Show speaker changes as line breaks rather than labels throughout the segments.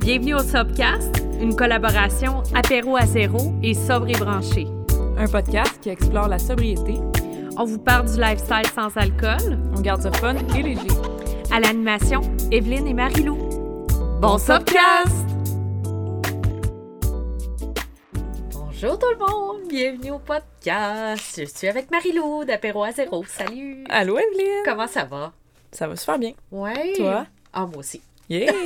Bienvenue au Sobcast, une collaboration apéro à zéro et sobre et branché.
Un podcast qui explore la sobriété.
On vous parle du lifestyle sans alcool.
On garde ça fun et léger.
À l'animation, Evelyne et Marilou. Bon Sobcast! Bonjour tout le monde, bienvenue au podcast. Je suis avec Marilou d'apéro à zéro. Salut!
Allô, Evelyne?
Comment ça va?
Ça va super bien.
Ouais.
Toi?
Ah, moi aussi.
Yeah!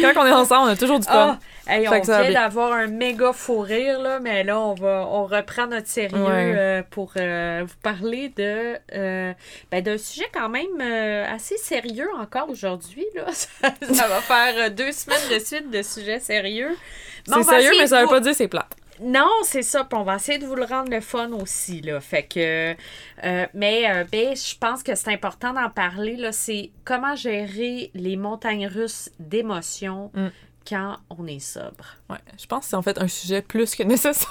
Quand on est ensemble, on a toujours du fun.
Ah, hey, on vient d'avoir un méga fou rire, là, mais là, on va on reprend notre sérieux
Ouais.
euh, pour euh, vous parler de euh, ben, d'un sujet quand même assez sérieux encore aujourd'hui. Ça, ça va faire deux semaines de suite de sujets sérieux.
C'est sérieux, mais ça veut pas dire c'est plate.
Non, c'est ça. Puis on va essayer de vous le rendre le fun aussi, là. Fait que... euh, mais euh, ben, je pense que c'est important d'en parler, là. C'est comment gérer les montagnes russes d'émotions
Mm.
quand on est sobre.
Ouais, je pense que c'est en fait un sujet plus que nécessaire.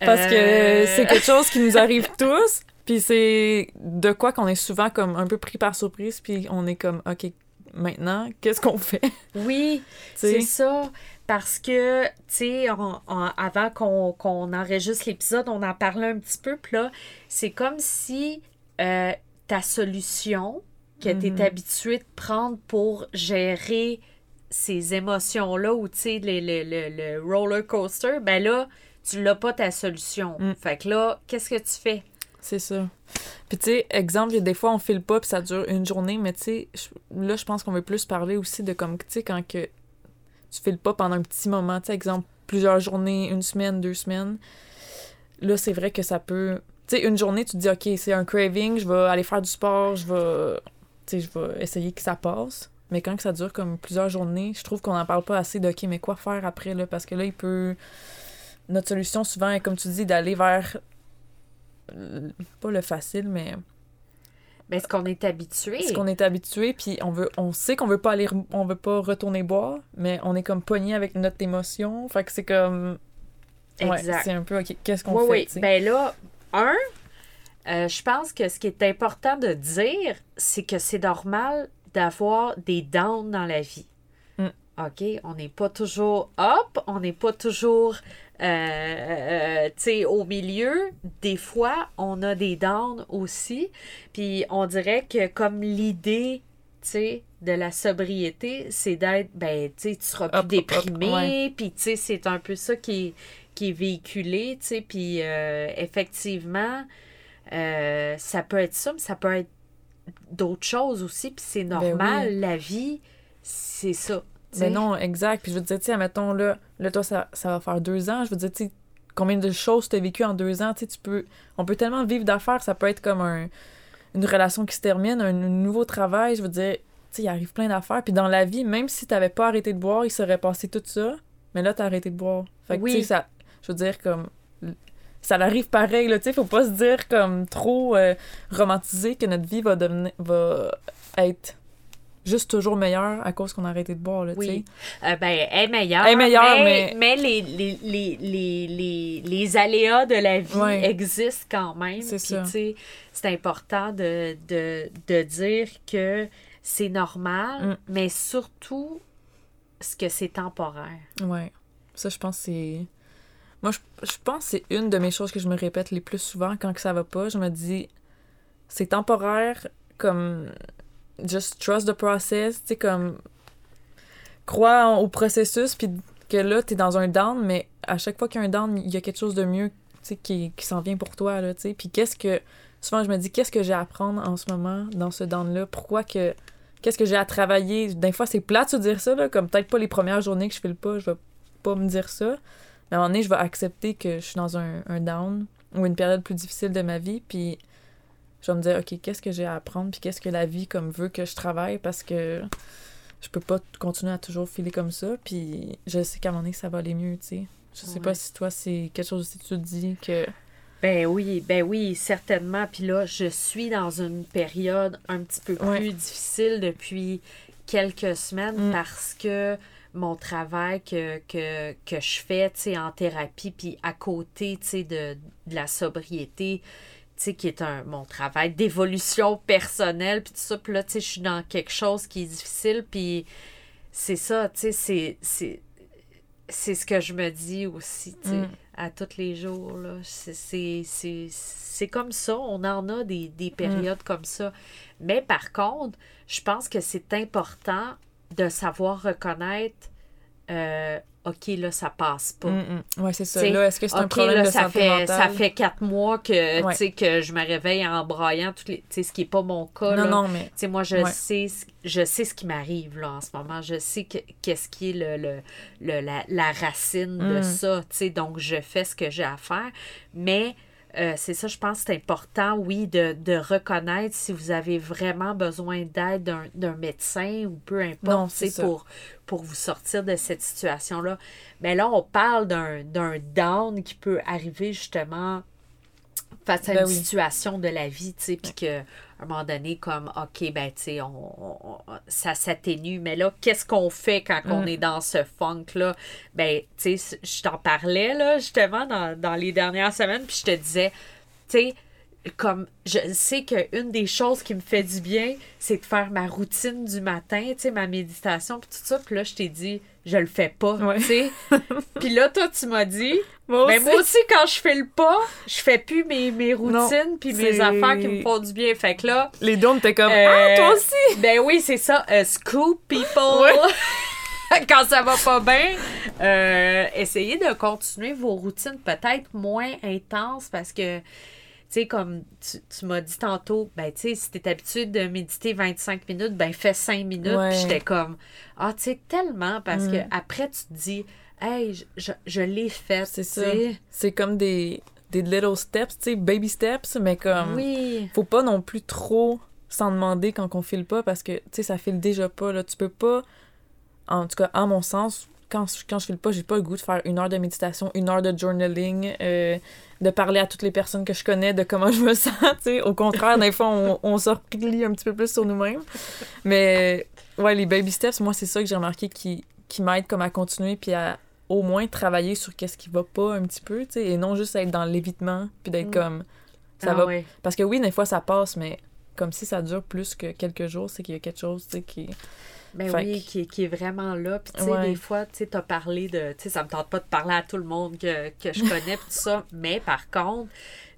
Parce que
Euh,
c'est quelque chose qui nous arrive tous. Puis c'est de quoi qu'on est souvent comme un peu pris par surprise. Puis on est comme, OK, maintenant, qu'est-ce qu'on fait?
Oui, c'est ça. Parce que, tu sais, avant qu'on enregistre l'épisode, on en parlait un petit peu. Puis là, c'est comme si euh, ta solution que tu es habitué de prendre pour gérer ces émotions-là ou, tu sais, le, le, le, le roller coaster, ben là, tu l'as pas ta solution.
Mm.
Fait que là, qu'est-ce que tu fais?
C'est ça. Puis tu sais, exemple, il y a des fois on file pas puis ça dure une journée, mais tu sais, là je pense qu'on veut plus parler aussi de comme, tu sais, quand que tu files pas pendant un petit moment, tu sais, exemple, plusieurs journées, une semaine, deux semaines, là c'est vrai que ça peut... Tu sais, une journée, tu te dis, OK, c'est un craving, je vais aller faire du sport, je vais... Tu sais, je vais essayer que ça passe. Mais quand ça dure comme plusieurs journées, je trouve qu'on n'en parle pas assez de, OK, mais quoi faire après, là? Parce que là, il peut... Notre solution, souvent, est, comme tu dis, d'aller vers euh, pas le facile, mais
Ben, est-ce qu'on est habitué?
ce qu'on est habitué, puis on veut, on sait qu'on veut pas aller, on veut pas retourner boire, mais on est comme pogné avec notre émotion, fait que c'est comme, ouais,
Exact.
c'est un peu, ok, qu'est-ce qu'on
Oui,
fait,
oui.
sais?
Ben là, un, euh, je pense que ce qui est important de dire, c'est que c'est normal d'avoir des downs dans la vie.
Mm.
OK? On n'est pas toujours up, on n'est pas toujours euh, euh, sais, au milieu. Des fois, on a des downs aussi. Puis on dirait que comme l'idée, tu sais, de la sobriété, c'est d'être, ben, tu sais, tu seras plus déprimé. Puis, tu sais, c'est un peu ça qui est, qui est véhiculé, tu sais. Puis, euh, effectivement, euh, ça peut être ça, mais ça peut être d'autres choses aussi. Puis, c'est normal.
oui.
La vie, c'est ça. Tu
Mais non, exact, puis je veux te dire, tu sais, admettons, là, là, toi, ça, ça va faire deux ans, je veux dire, tu sais, combien de choses tu as vécues en deux ans, tu sais, tu peux, on peut tellement vivre d'affaires, ça peut être comme un, une relation qui se termine, un, nouveau travail, je veux dire, tu sais, il arrive plein d'affaires, puis dans la vie, même si t'avais pas arrêté de boire, il serait passé tout ça, mais là, t'as arrêté de boire. Fait que,
Oui.
tu sais, ça, je veux dire, comme, ça arrive pareil, là, tu sais, faut pas se dire comme trop euh, romantisé que notre vie va devenir, va être juste toujours meilleure à cause qu'on a arrêté de boire, là, tu sais.
Oui. Euh, ben, elle est meilleure.
Elle est meilleure,
mais,
mais-
mais les, les, les, les, les, les aléas de la vie
Ouais.
existent quand même.
C'est ça.
c'est important de, de, de dire que c'est normal,
Mm.
mais surtout ce que c'est temporaire.
Ouais. Ça, je pense que c'est. Moi, je, je pense que c'est une de mes choses que je me répète les plus souvent quand que ça va pas. Je me dis, c'est temporaire, comme. Just trust the process, tu sais, comme. Crois au processus, puis que là, t'es dans un down, mais à chaque fois qu'il y a un down, il y a quelque chose de mieux, tu sais, qui, qui s'en vient pour toi, là, tu sais. Puis qu'est-ce que. Souvent, je me dis, qu'est-ce que j'ai à apprendre en ce moment dans ce down-là? Pourquoi que. Qu'est-ce que j'ai à travailler? Des fois, c'est plate de dire ça, là, comme peut-être pas les premières journées que je file pas, je vais pas me dire ça. Mais à un moment donné, je vais accepter que je suis dans un, un down ou une période plus difficile de ma vie, puis je vais me dire, OK, qu'est-ce que j'ai à apprendre, puis qu'est-ce que la vie comme veut que je travaille, parce que je peux pas continuer à toujours filer comme ça, puis je sais qu'à un moment donné, ça va aller mieux, tu sais. Je sais
Ouais.
pas si toi, c'est quelque chose aussi que tu te dis que...
Ben oui, ben oui, certainement. Puis là, je suis dans une période un petit peu plus
Ouais.
difficile depuis quelques semaines
Mm.
parce que mon travail que, que, que je fais, tu sais, en thérapie, puis à côté, tu sais, de, de la sobriété, sais, qui est un, mon travail d'évolution personnelle, puis tout ça. Puis là, tu sais, je suis dans quelque chose qui est difficile, puis c'est ça, tu sais, c'est, c'est, c'est ce que je me dis aussi, tu sais,
Mm.
à tous les jours, là. C'est, c'est, c'est, c'est comme ça, on en a des, des périodes comme ça. Mais par contre, je pense que c'est important de savoir reconnaître, euh, OK, là, ça passe pas.
Mm, mm. Ouais, c'est ça.
T'sais,
Là, est-ce que c'est un
OK,
problème
là,
de
ça
santé
fait,
mentale?
ça fait quatre mois que,
Ouais.
que je me réveille en braillant, toutes les, ce qui n'est pas mon cas.
Non,
là.
non, mais.
Tu sais, moi, je
Ouais.
sais ce- je sais ce qui m'arrive là en ce moment. Je sais que- qu'est-ce qui est le, le, le- la, la racine de
Mm.
ça. Donc, je fais ce que j'ai à faire. Mais euh, c'est ça, je pense que c'est important, oui, de, de reconnaître si vous avez vraiment besoin d'aide d'un, d'un médecin ou peu importe,
c'est
pour, pour vous sortir de cette situation-là. Mais là, on parle d'un, d'un down qui peut arriver justement face à
Ben
une
oui.
situation de la vie, tu sais, puis que à un moment donné, comme, OK, ben, tu sais, on, on- on- ça s'atténue, mais là, qu'est-ce qu'on fait quand on
Mm.
est dans ce funk-là? Ben, tu sais, je t'en parlais, là, justement, dans, dans les dernières semaines, puis je te disais, tu sais, comme, je sais qu'une des choses qui me fait du bien, c'est de faire ma routine du matin, tu sais, ma méditation, puis tout ça, puis là, je t'ai dit, je le fais pas,
Ouais.
tu sais. puis là, toi, tu m'as dit,
Moi
ben,
aussi.
moi aussi, quand je fais le pas, je fais plus mes, mes routines puis mes affaires qui me font du bien. Fait que là,
Les on était comme.
Euh,
Ah, toi aussi!
ben oui, c'est ça. euh, scoop people.
Ouais.
quand ça va pas bien, euh, essayez de continuer vos routines peut-être moins intenses parce que, tu sais, comme tu, tu m'as dit tantôt, ben, tu sais, si t'es habitué de méditer 25 minutes, ben, fais 5 minutes.
Ouais.
Puis j'étais comme, ah, tu sais, tellement parce
Mm.
que après, tu te dis, hey, je, je, je l'ai fait.
C'est ça. C'est comme des, des little steps, tu sais, baby steps, mais comme.
Oui.
Faut pas non plus trop s'en demander quand on file pas parce que, tu sais, ça file déjà pas, là. Tu peux pas. En tout cas, à mon sens, quand, je- quand je file pas, j'ai pas le goût de faire une heure de méditation, une heure de journaling, euh, de parler à toutes les personnes que je connais de comment je me sens, tu sais. Au contraire, des fois, on, on se replie un petit peu plus sur nous-mêmes. Mais, ouais, les baby steps, moi, c'est ça que j'ai remarqué qui, qui m'aide comme à continuer puis à au moins travailler sur qu'est-ce qui va pas un petit peu, tu sais, et non juste être dans l'évitement puis d'être
Mm.
comme ça
Ah
va
ouais.
parce que oui, des fois ça passe, mais comme si ça dure plus que quelques jours, c'est qu'il y a quelque chose, tu sais, qui.
Ben
Fait
oui,
que-
qui, est- qui est vraiment là. Puis, tu sais,
Ouais.
des fois, tu sais, t'as parlé de. Tu sais, ça me tente pas de parler à tout le monde que, que je connais, tout ça. Mais par contre,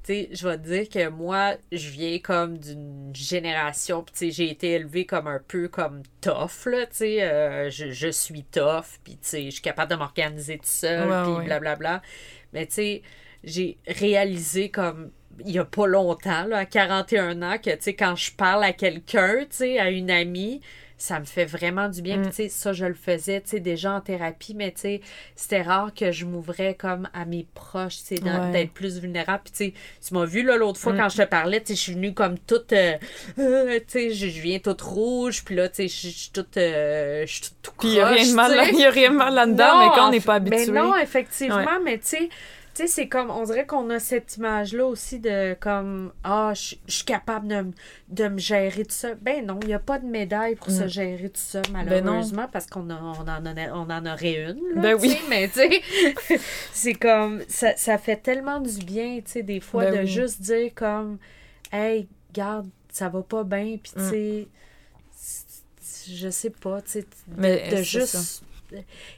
tu sais, je vais te dire que moi, je viens comme d'une génération, puis, tu sais, j'ai été élevée comme un peu comme tough, là, tu sais. euh, je, je suis tough, puis, tu sais, je suis capable de m'organiser tout seul,
Ouais,
puis
ouais.
blablabla. Mais, tu sais, j'ai réalisé comme il y a pas longtemps, là, à 41 ans, que, tu sais, quand je parle à quelqu'un, tu sais, à une amie, ça me fait vraiment du bien.
Mm.
Puis, tu sais, ça, je le faisais, tu sais, déjà en thérapie, mais, tu sais, c'était rare que je m'ouvrais comme à mes proches, tu sais,
Ouais.
d'être plus vulnérable. Puis, tu sais, tu m'as vu, là, l'autre fois,
Mm.
quand je te parlais, tu sais, je suis venue comme toute, euh, euh, tu sais, je, viens toute rouge, puis là, tu sais, je suis toute, euh, je suis toute tout
Puis il y a rien
croche,
de mal,
tu sais.
il y a rien de mal là-dedans, mais quand on n'est pas habitué.
Mais non, effectivement,
Ouais.
mais tu sais, tu sais, c'est comme, on dirait qu'on a cette image-là aussi de comme, ah, je je suis capable de, de me gérer tout ça. Ben non, il n'y a pas de médaille pour se
Mm.
gérer tout ça,
Ben
malheureusement, parce qu'on on en, a- on en aurait une. Là,
Ben oui.
Mais tu sais, c'est comme, ça, ça fait tellement du bien, tu sais, des fois,
Ben
de
oui.
juste dire comme, hey, garde, ça va pas bien, puis tu
Mm.
sais, je sais pas, tu sais,
Mais
de juste.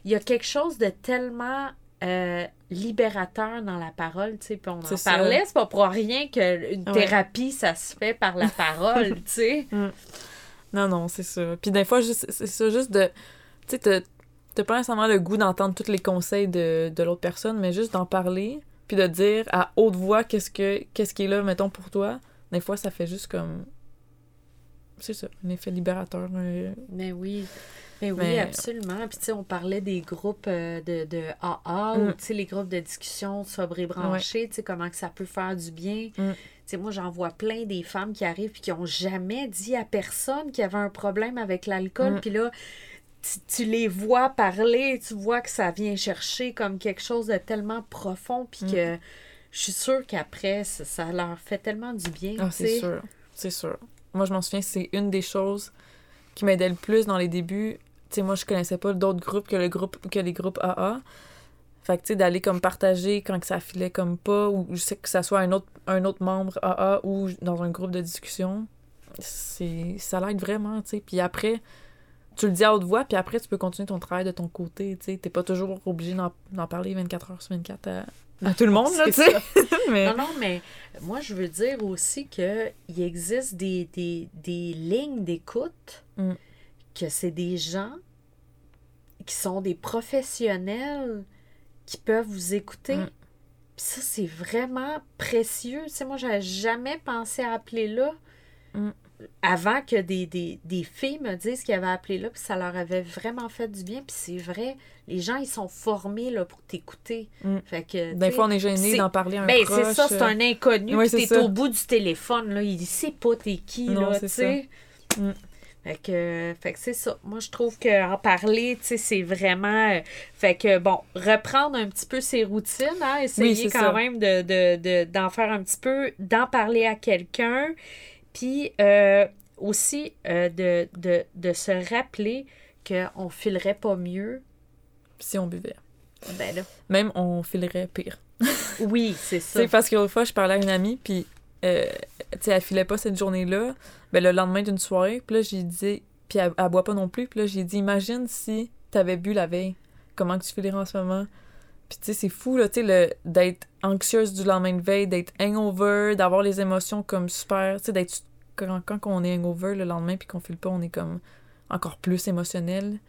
Il y a quelque chose de tellement euh, libérateur dans la parole, tu sais. Puis on en parlait, c'est pas pour rien qu'une
Ouais.
thérapie, ça se fait par la parole, tu sais.
Non, non, c'est ça. Puis des fois, c'est ça, juste de. Tu sais, t'as- t'as pas nécessairement le goût d'entendre tous les conseils de, de l'autre personne, mais juste d'en parler, puis de dire à haute voix qu'est-ce que qu'est-ce qui est là, mettons, pour toi. Des fois, ça fait juste comme. C'est ça, un effet libérateur. euh,
Mais oui. Mais oui,
Mais-
absolument. Puis, tu sais, on parlait des groupes euh, de, de AA ou,
Mm.
tu sais, les groupes de discussion sobre et branchés, tu sais, comment que ça peut faire du bien.
Mm.
Tu sais, moi, j'en vois plein des femmes qui arrivent puis qui ont jamais dit à personne qu'il y avait un problème avec l'alcool.
Mm.
Puis là, tu, tu les vois parler, tu vois que ça vient chercher comme quelque chose de tellement profond puis que je suis sûre qu'après, ça, ça leur fait tellement du bien,
Ah, c'est sûr. C'est sûr. Moi, je m'en souviens, c'est une des choses qui m'aidait le plus dans les débuts. Tu sais, moi, je connaissais pas d'autres groupes que le groupe que les groupes AA. Fait que, tu sais, d'aller comme partager quand que ça filait comme pas, ou je sais que ça soit un autre, un autre membre AA ou dans un groupe de discussion, c'est ça l'aide vraiment, tu sais. Puis après, tu le dis à haute voix, puis après, tu peux continuer ton travail de ton côté, tu sais. T'es pas toujours obligé d'en parler 24 heures sur 24 à, à tout le monde, là, tu sais. mais...
Non, non, mais moi, je veux dire aussi qu'il existe des, des, des lignes d'écoute,
Mm.
que c'est des gens qui sont des professionnels qui peuvent vous écouter.
Mm.
Puis ça, c'est vraiment précieux. Tu sais, moi, j'avais jamais pensé à appeler là
Mm.
Avant que des, des, des filles me disent qu'ils avaient appelé là, puis ça leur avait vraiment fait du bien. Puis c'est vrai, les gens, ils sont formés là, pour t'écouter.
Mm.
Fait que,
Des fois, on est gêné d'en parler à un
ben, c'est ça, c'est
euh,
un inconnu,
Oui,
t'es au bout du téléphone, là, il sait pas t'es qui,
Non,
là, tu sais.
Mm.
Fait que, fait que c'est ça. Moi, je trouve qu'en parler, tu sais, c'est vraiment... euh, Fait que, bon, reprendre un petit peu ses routines, hein, essayer quand
ça.
même de, de, de- d'en faire un petit peu, d'en parler à quelqu'un, puis euh, aussi euh, de, de, de se rappeler qu'on filerait pas mieux.
Si on buvait.
Ben là,
Même, on filerait pire.
oui, c'est ça.
parce que l'autre fois, je parlais à une amie, puis, euh, elle filait pas cette journée-là. Ben, le lendemain d'une soirée, puis là, j'ai dit, puis elle, elle boit pas non plus, puis là, j'ai dit, imagine si t'avais bu la veille, comment que tu filerais en ce moment? Puis, tu sais, c'est fou, là, tu sais, d'être anxieuse du lendemain de veille, d'être hangover, d'avoir les émotions comme super, tu sais, d'être. Quand, quand on est hangover le lendemain, puis qu'on file pas, on est comme encore plus émotionnel.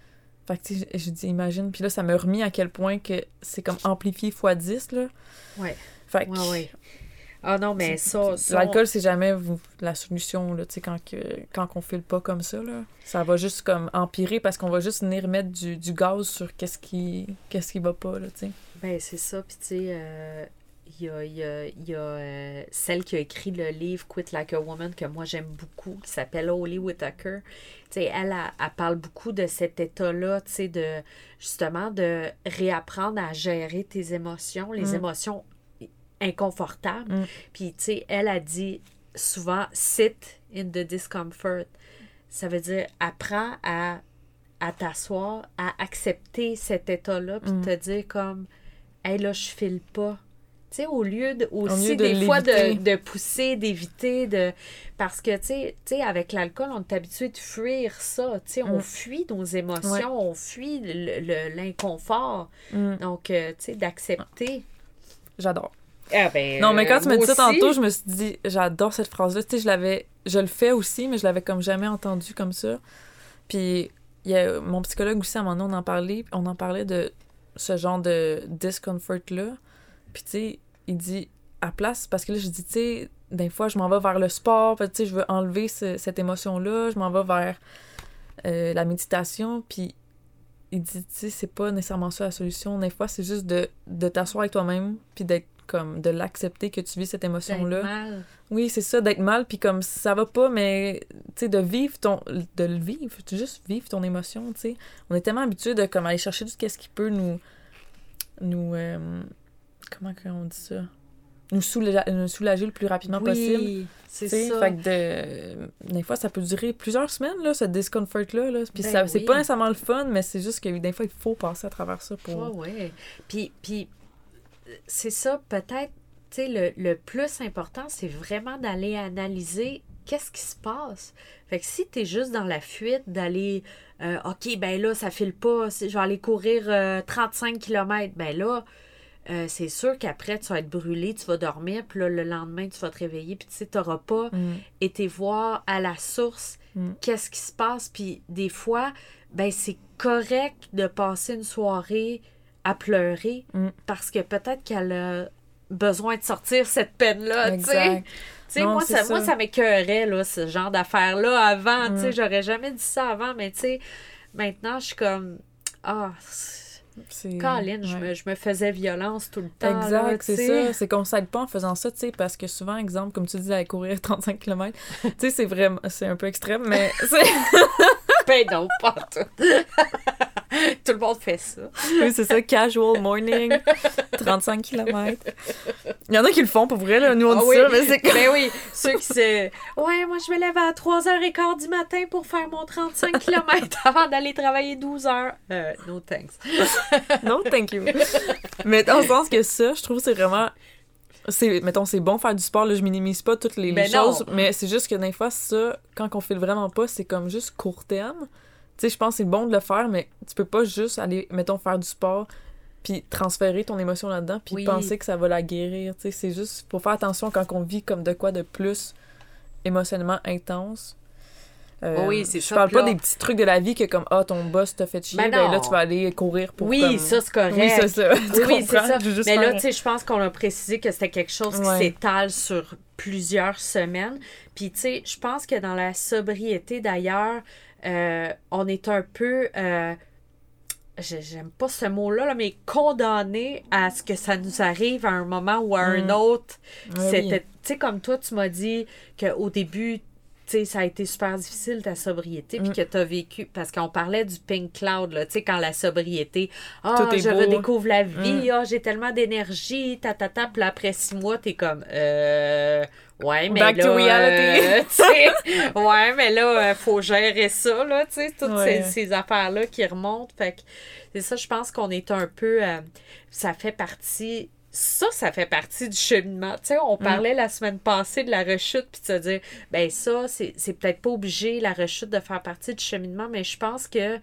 Fait que, tu sais, je dis, imagine. Puis là, ça m'a remis à quel point que c'est comme amplifié x 10, là.
Ouais.
Fait que.
Ouais, ouais. Ah non, mais ça... ça,
L'alcool, c'est jamais vous- la solution, là, tu sais, quand, quand on file pas comme ça, là. Ça va juste, comme, empirer parce qu'on va juste venir mettre du, du gaz sur qu'est-ce qui, qu'est-ce qui va pas, là, tu sais.
Ben, c'est ça. Puis, tu sais, euh, il y a, il y a- il y a, euh, celle qui a écrit le livre Quit Like a Woman que moi j'aime beaucoup, qui s'appelle Holly Whitaker. Tu sais, elle, elle, elle parle beaucoup de cet état-là, tu sais, de justement de réapprendre à gérer tes émotions, les
Mm.
émotions inconfortables.
Mm.
Puis, tu sais, elle a dit souvent sit in the discomfort. Ça veut dire apprends à, à t'asseoir, à accepter cet état-là, puis
Mm.
te dire comme Hey là, je file pas. Tu sais, au lieu de aussi
lieu de
des fois de, pousser, d'éviter, de. Parce que, tu sais- avec l'alcool, on est habitué de fuir ça. Tu sais, on
Mm.
fuit nos émotions,
Ouais.
on fuit le- le- l'inconfort.
Mm.
Donc, euh, tu sais, d'accepter.
J'adore.
Ah ben,
Non, mais quand tu
euh,
m'as dit ça
aussi.
tantôt, je me suis dit, j'adore cette phrase-là. Tu sais, je l'avais, je le fais aussi, mais je l'avais comme jamais entendu comme ça. Puis, il y a mon psychologue aussi, à un moment donné, on en parlait, on en parlait de ce genre de discomfort-là. Puis, tu sais, il dit, à place, parce que là, je dis, tu sais, des fois, je m'en vais vers le sport, tu sais, je veux enlever ce- cette émotion-là, je m'en vais vers euh, la méditation, puis il dit, tu sais, c'est pas nécessairement ça la solution. Des fois, c'est juste de, de t'asseoir avec toi-même, puis d'être comme, de l'accepter que tu vis cette
D'être
émotion-là.
mal.
Oui, c'est ça, d'être mal, puis comme ça va pas, mais tu sais, de vivre ton. de le vivre, juste vivre ton émotion, tu sais. On est tellement habitué de comme aller chercher tout ce qui peut nous. nous. euh, comment on dit ça? Nous soulager, nous soulager le plus rapidement possible.
Oui, c'est
tu sais.
ça.
Fait que de, des fois, ça peut durer plusieurs semaines, là, ce discomfort-là. Là. Puis
Ben
ça- c'est pas nécessairement le fun, mais c'est juste que des fois, il faut passer à travers ça pour.
Ouais, ouais. Puis, puis c'est ça, peut-être, tu sais, le, le plus important, c'est vraiment d'aller analyser qu'est-ce qui se passe. Fait que si t'es juste dans la fuite, d'aller, euh, OK, ben là, ça file pas, si je vais aller courir euh, 35 km, ben là, euh, c'est sûr qu'après, tu vas être brûlé, tu vas dormir, puis là, le lendemain, tu vas te réveiller, puis tu sais, t'auras pas
Mm.
été voir à la source
Mm.
qu'est-ce qui se passe. Puis des fois, ben c'est correct de passer une soirée à pleurer
Mm.
parce que peut-être qu'elle a besoin de sortir cette peine-là, tu sais. Moi, ça, moi,
ça.
m'écœurait, là, ce genre d'affaires-là avant, tu sais.
Mm.
J'aurais jamais dit ça avant, mais tu sais, maintenant, je suis comme... Ah, Colin, je, me, je me faisais violence tout le temps.
Exact, c'est ça. C'est qu'on s'aide pas en faisant ça, tu sais, parce que souvent, exemple, comme tu dis, aller courir 35 km, tu sais, c'est vraiment, c'est un peu extrême, mais.
Ben non, pas tout. Tout le monde fait ça.
Oui, c'est ça, casual morning, 35 km. Il y en a qui le font pour vrai, là. Nous, on
Ah
dit
oui.
ça, mais c'est comme...
Ben oui, ceux qui se. Ouais, moi, je me lève à 3h15 du matin pour faire mon 35 km avant d'aller travailler 12 heures. Euh, no thanks.
Non, thank you. Mais dans le sens que ça, je trouve que c'est vraiment. C'est, mettons, c'est bon faire du sport, là, je minimise pas toutes les,
Ben non.
choses, mais c'est juste que des fois, ça, quand on fait vraiment pas, c'est comme juste court terme. Tu sais, je pense que c'est bon de le faire, mais tu peux pas juste aller, mettons, faire du sport, puis transférer ton émotion là-dedans, puis
Oui.
penser que ça va la guérir. Tu sais, c'est juste, faut faire attention quand on vit comme de quoi de plus émotionnellement intense. Euh,
Oui, c'est
je parle pas
là-
des petits trucs de la vie que comme ah ton boss t'a fait chier
Ben
ben, là tu vas aller courir pour
Oui,
comme-
ça, c'est correct.
oui, c'est ça. Tu
Oui, oui, c'est ça.
Juste
Mais là, tu sais, je pense qu'on a précisé que c'était quelque chose qui
Ouais.
s'étale sur plusieurs semaines. Puis, tu sais, je pense que dans la sobriété, d'ailleurs, euh, on est un peu. euh, j'ai- J'aime pas ce mot-là, là, mais condamné à ce que ça nous arrive à un moment ou à un
Mm.
autre. C'était, tu sais, comme toi, tu m'as dit qu'au début, tu sais, ça a été super difficile ta sobriété, puis
Mm.
que tu as vécu, parce qu'on parlait du pink cloud, là, tu sais, quand la sobriété, ah,
est
je
beau.
redécouvre la vie, ah, j'ai tellement d'énergie, ta, ta, ta, puis après six mois, t'es comme, euh, ouais, mais
Back
là,
to reality.
euh, ouais, mais là, euh, faut gérer ça, là, tu sais, toutes
Ouais.
ces, ces affaires-là qui remontent, fait que c'est ça, je pense qu'on est un peu, euh, ça fait partie ça, ça fait partie du cheminement. Tu sais, on parlait la semaine passée de la rechute, puis de se dire, ben ça, c'est c'est peut-être pas obligé, la rechute, de faire partie du cheminement, mais je pense que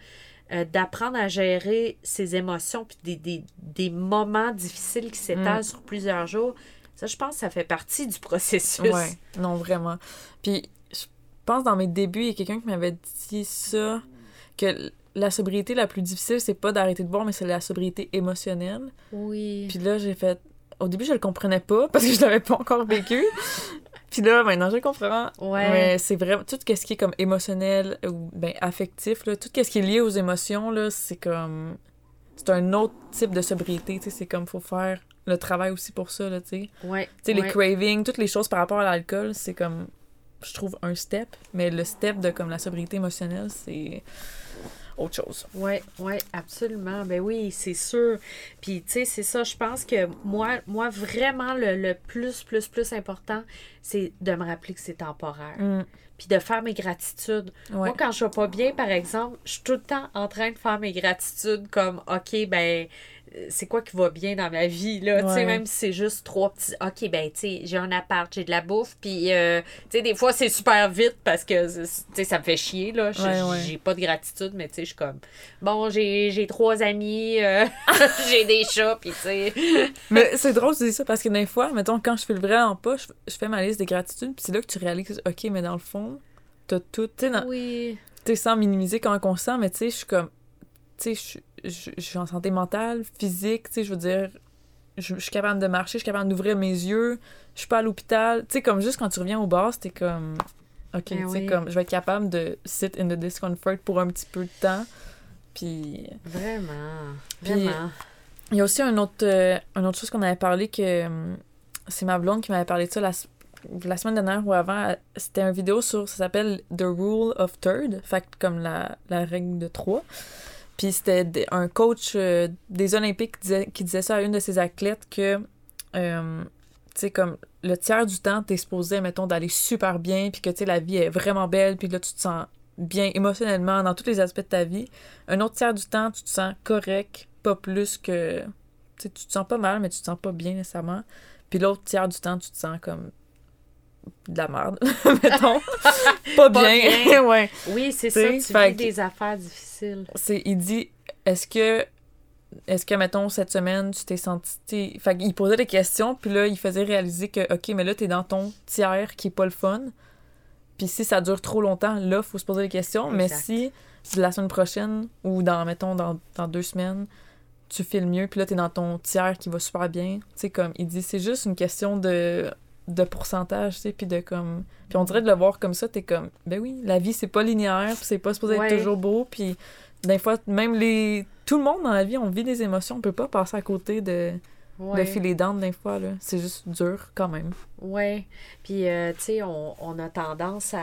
euh, d'apprendre à gérer ses émotions, puis des, des, des moments difficiles qui s'étalent sur plusieurs jours, ça, je pense que ça fait partie du processus.
Ouais, non, vraiment. Puis, je pense dans mes débuts, il y a quelqu'un qui m'avait dit ça, que la sobriété la plus difficile, c'est pas d'arrêter de boire, mais c'est la sobriété émotionnelle.
Oui.
Puis là, j'ai fait... Au début, je le comprenais pas, parce que je l'avais pas encore vécu. Puis là, maintenant, je le comprends.
Ouais.
Mais c'est vrai, tout ce qui est comme émotionnel ou ben, affectif, là, tout ce qui est lié aux émotions, là, c'est comme... C'est un autre type de sobriété, tu sais, c'est comme, faut faire le travail aussi pour ça, là, tu sais.
Ouais.
Tu sais, les cravings, toutes les choses par rapport à l'alcool, c'est comme, je trouve, un step. Mais le step de comme la sobriété émotionnelle, c'est autre chose.
Oui, oui, absolument. Ben oui, c'est sûr. Puis, tu sais, c'est ça, je pense que moi, moi vraiment, le, le plus, plus, plus important, c'est de me rappeler que c'est temporaire.
Mm.
Puis de faire mes gratitudes.
Ouais.
Moi, quand je vais pas bien, par exemple, je suis tout le temps en train de faire mes gratitudes comme, OK, ben, c'est quoi qui va bien dans ma vie, là? Tu sais, même si c'est juste trois petits, OK, ben, tu sais, j'ai un appart, j'ai de la bouffe, puis, euh, tu sais, des fois, c'est super vite parce que, tu sais, ça me fait chier, là. Je-
Ouais, ouais.
J'ai pas de gratitude, mais tu sais, je suis comme, bon, j'ai j'ai trois amis, euh, j'ai des chats, puis tu sais.
Mais c'est drôle de dire ça parce que des fois, mettons, quand je fais le vraiment pas, je, je fais ma liste des gratitudes, puis c'est là que tu réalises, OK, mais dans le fond, t'as tout, tu sais, dans-
Oui.
tu sais, sans minimiser comment on sent, mais tu sais, je suis comme, tu sais, je- je je suis en santé mentale, physique, tu sais, je veux dire, je je suis capable de marcher, je suis capable d'ouvrir mes yeux, je suis pas à l'hôpital, tu sais, comme juste quand tu reviens au bar, c'était comme, ok, tu sais,
oui.
comme, je vais être capable de sit in the discomfort pour un petit peu de temps, puis
Vraiment.
Puis-
Vraiment.
il y a aussi un autre, euh, une autre chose qu'on avait parlé que hum, c'est ma blonde qui m'avait parlé de ça la, semaine dernière ou avant. C'était une vidéo sur, ça s'appelle The Rule of Third, fait comme la, la règle de trois. Puis c'était un coach euh, des Olympiques qui disait, ça à une de ses athlètes que, euh, comme le tiers du temps, t'es supposé, mettons, d'aller super bien, puis que, tu sais, la vie est vraiment belle, puis là, tu te sens bien émotionnellement dans tous les aspects de ta vie. Un autre tiers du temps, tu te sens correct, pas plus que... Tu tu te sens pas mal, mais tu te sens pas bien nécessairement. Puis l'autre tiers du temps, tu te sens comme de la merde, mettons. pas bien.
bien.
ouais.
Oui, c'est ça, tu
fait
vis des affaires difficiles.
C'est, il dit, est-ce que, est-ce que, mettons, cette semaine, tu t'es senti... Fait qu'il posait des questions, puis là, il faisait réaliser que, OK, mais là, t'es dans ton tiers qui est pas le fun. Puis si ça dure trop longtemps, là, faut se poser des questions. Mais si la semaine prochaine, ou dans, mettons, dans, dans deux semaines, tu files mieux, puis là, t'es dans ton tiers qui va super bien. Tu sais, comme, il dit, c'est juste une question de, de pourcentage, tu sais, puis de comme... Puis on dirait de le voir comme ça, t'es comme, ben oui, la vie, c'est pas linéaire, puis c'est pas supposé
Ouais.
être toujours beau, puis des fois, même les... Tout le monde dans la vie, on vit des émotions, on peut pas passer à côté de,
Ouais.
de filer down des fois, là. C'est juste dur, quand même.
Oui. Puis, euh, tu sais, on, on a tendance à,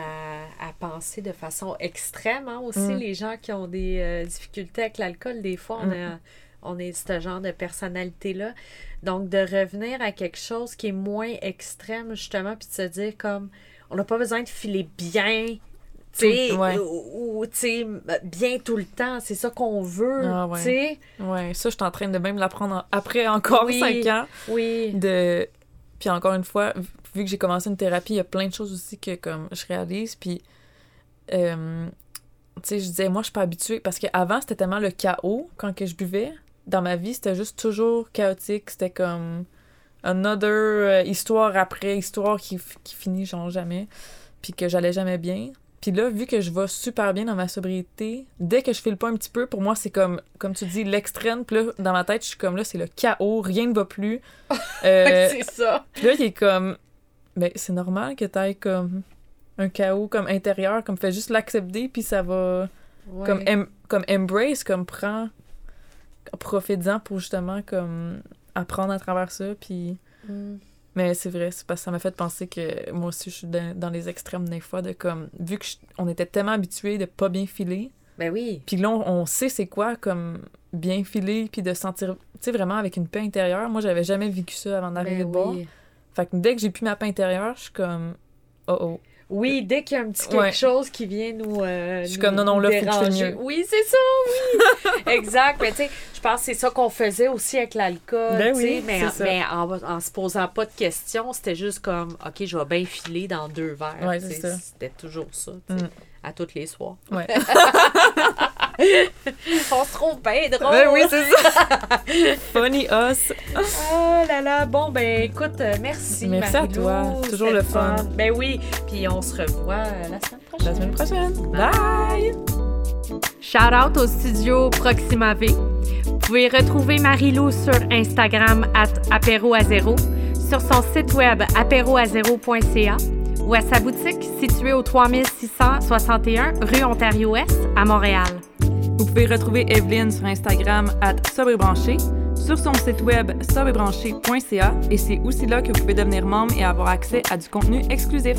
à penser de façon extrême hein, aussi.
Mm.
Les gens qui ont des euh, difficultés avec l'alcool, des fois, on,
Mm.
a, on est ce genre de personnalité-là. Donc, de revenir à quelque chose qui est moins extrême, justement, puis de se dire comme, on n'a pas besoin de filer bien. Tu sais,
Tout- ouais.
ou, ou, tu sais, bien tout le temps, c'est ça qu'on veut,
Ah ouais.
tu sais.
Ouais, ça, je suis en train de même l'apprendre en- après encore
Oui.
5 ans.
Oui.
de puis encore une fois vu- vu que j'ai commencé une thérapie il y a plein de choses aussi que comme je réalise puis euh, tu sais je disais moi je suis pas habituée parce qu'avant c'était tellement le chaos quand que je buvais dans ma vie c'était juste toujours chaotique. C'était comme another euh, histoire après histoire qui, qui finit genre jamais. Puis que j'allais jamais bien. Puis là vu que je vais super bien dans ma sobriété dès que je file pas un petit peu pour moi c'est comme comme tu dis l'extrême. Puis là dans ma tête je suis comme là c'est le chaos rien ne va plus. Euh,
c'est ça.
puis là, il est comme, ben, c'est normal que t'ailles comme un chaos comme intérieur, comme fais juste l'accepter, puis ça va,
Ouais.
comme, em- comme embrace, comme prends, profite-en pour justement comme apprendre à travers ça, puis...
Mm.
Mais c'est vrai, c'est parce que ça m'a fait penser que moi aussi, je suis dans, dans les extrêmes des fois, de comme, vu que je- on était tellement habitués de pas bien filer,
Ben oui.
puis là, on, on sait c'est quoi, comme, bien filer, puis de se sentir, tu sais, vraiment avec une paix intérieure. Moi, j'avais jamais vécu ça avant d'arriver
Ben
de bord.
oui.
Fait que dès que j'ai plus ma paix intérieure, je suis comme oh oh.
Oui, dès qu'il y a un petit quelque
Ouais.
chose qui vient nous. euh,
Je suis
nous-
comme, non, non, là, faut que mieux.
Oui, c'est ça, oui. exact. Mais tu sais, je pense que c'est ça qu'on faisait aussi avec l'alcool.
Ben oui,
mais, en, en se posant pas de questions, c'était juste comme, OK, je vais bien filer dans deux verres.
Ouais.
C'était toujours ça,
Mm.
à tous les soirs.
Ouais.
On se trouve bien drôle.
Ben oui, c'est ça. Funny us.
Oh là là, bon ben écoute, euh, merci.
Merci à toi. Toujours le fun.
Ben oui, puis on se revoit la semaine prochaine.
La semaine prochaine. Bye.
Shout out au studio Proxima V. Vous pouvez retrouver Marie-Lou sur Instagram at apéroazéro, sur son site web apéroazéro.ca ou à sa boutique située au 3661 rue Ontario-Ouest à Montréal.
Vous pouvez retrouver Evelyne sur Instagram at sobrebranché, sur son site web sobrebranché.ca et c'est aussi là que vous pouvez devenir membre et avoir accès à du contenu exclusif.